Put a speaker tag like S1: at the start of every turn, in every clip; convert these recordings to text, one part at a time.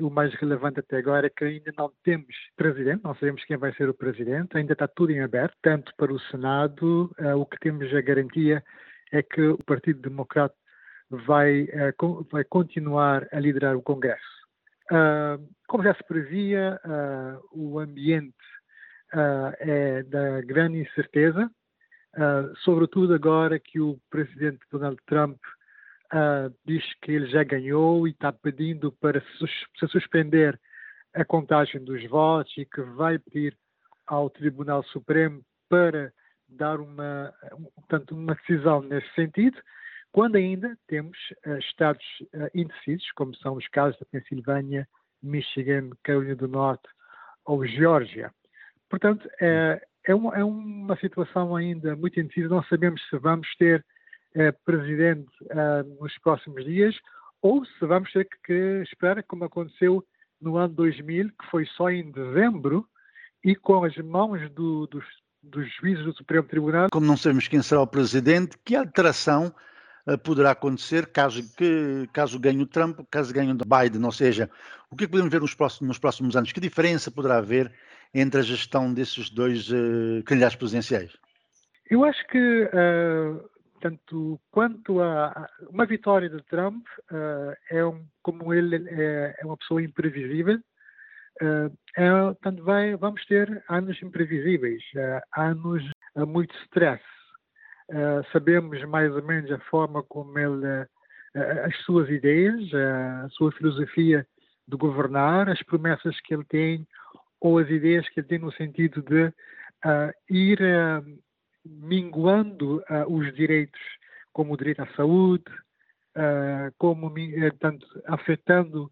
S1: O mais relevante até agora é que ainda não temos presidente, não sabemos quem vai ser o presidente, ainda está tudo em aberto, tanto para o Senado, uh, o que temos a garantia é que o Partido Democrata vai, uh, vai continuar a liderar o Congresso. Uh, como já se previa, o ambiente é da grande incerteza, sobretudo agora que o presidente Donald Trump uh, diz que ele já ganhou e está pedindo para se suspender a contagem dos votos e que vai pedir ao Tribunal Supremo para dar uma, portanto, uma decisão nesse sentido, quando ainda temos uh, estados uh, indecisos, como são os casos da Pensilvânia, Michigan, Carolina do Norte ou Geórgia. Portanto, é, é, uma, é uma situação ainda muito indecisa, não sabemos se vamos ter eh, presidente eh, nos próximos dias, ou se vamos ter que esperar, como aconteceu no ano 2000, que foi só em dezembro, e com as mãos do, dos, dos juízes do Supremo Tribunal.
S2: Como não sabemos quem será o presidente, que alteração uh, poderá acontecer caso, que, caso ganhe o Trump, caso ganhe o Biden? Ou seja, o que, é que podemos ver nos próximos, nos próximos anos? Que diferença poderá haver entre a gestão desses dois uh, candidatos presidenciais?
S1: Eu acho que uh, Portanto, quanto a uma vitória de Trump, uh, é um, como ele é, é uma pessoa imprevisível, uh, é, vai, vamos ter anos imprevisíveis, uh, anos uh, muito stress. sabemos mais ou menos a forma como ele, as suas ideias, a sua filosofia de governar, as promessas que ele tem ou as ideias que ele tem no sentido de ir minguando uh, os direitos, como o direito à saúde, uh, como uh, tanto afetando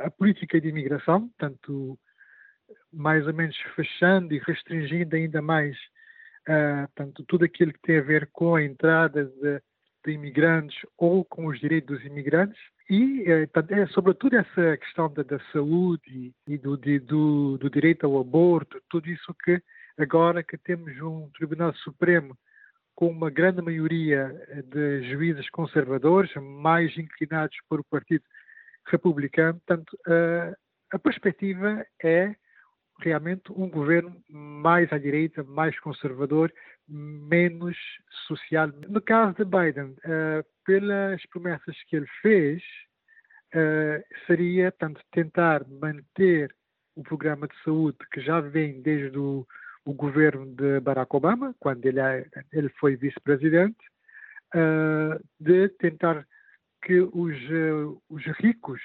S1: a política de imigração, tanto mais ou menos fechando e restringindo ainda mais tanto tudo aquilo que tem a ver com a entrada de, de imigrantes ou com os direitos dos imigrantes. E é, sobretudo essa questão da, da saúde e, do, de, do, do, direito ao aborto, tudo isso que agora que temos um Tribunal Supremo com uma grande maioria de juízes conservadores, mais inclinados para o Partido Republicano, portanto, a, a perspectiva é realmente um governo mais à direita, mais conservador, menos social. No caso de Biden, uh, pelas promessas que ele fez, uh, seria tanto tentar manter o programa de saúde que já vem desde o o governo de Barack Obama, quando ele, é, ele foi vice-presidente, uh, de tentar que os, uh, os ricos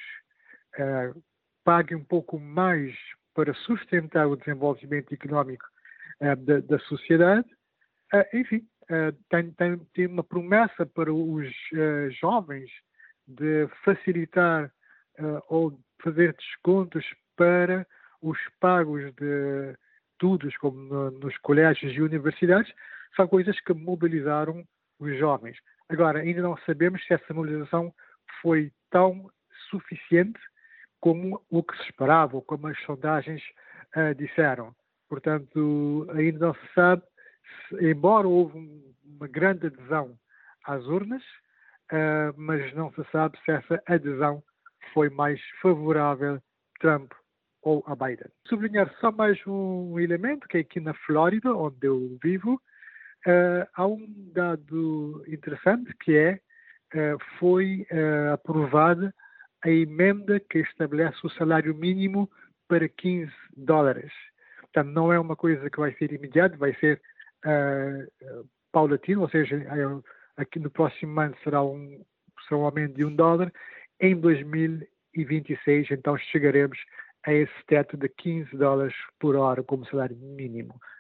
S1: uh, paguem um pouco mais para sustentar o desenvolvimento económico da, da, sociedade. enfim, tem, tem, tem, uma promessa para os jovens de facilitar ou fazer descontos para os pagos de estudos, como no, nos colégios e universidades, são coisas que mobilizaram os jovens. Agora, ainda não sabemos se essa mobilização foi tão suficiente como o que se esperava, ou como as sondagens uh, disseram. Portanto, ainda não se sabe, se, embora houve um, uma grande adesão às urnas, uh, mas não se sabe se essa adesão foi mais favorável Trump ou a Biden. Sublinhar só mais um elemento, que é aqui na Flórida, onde eu vivo, uh, há um dado interessante que é, uh, foi uh, aprovada a emenda que estabelece o salário mínimo para 15 dólares. Portanto, não é uma coisa que vai ser imediata, vai ser uh, paulatino, ou seja, aqui no próximo ano será um, será um aumento de um dólar. Em 2026, então, chegaremos a esse teto de 15 dólares por hora como salário mínimo.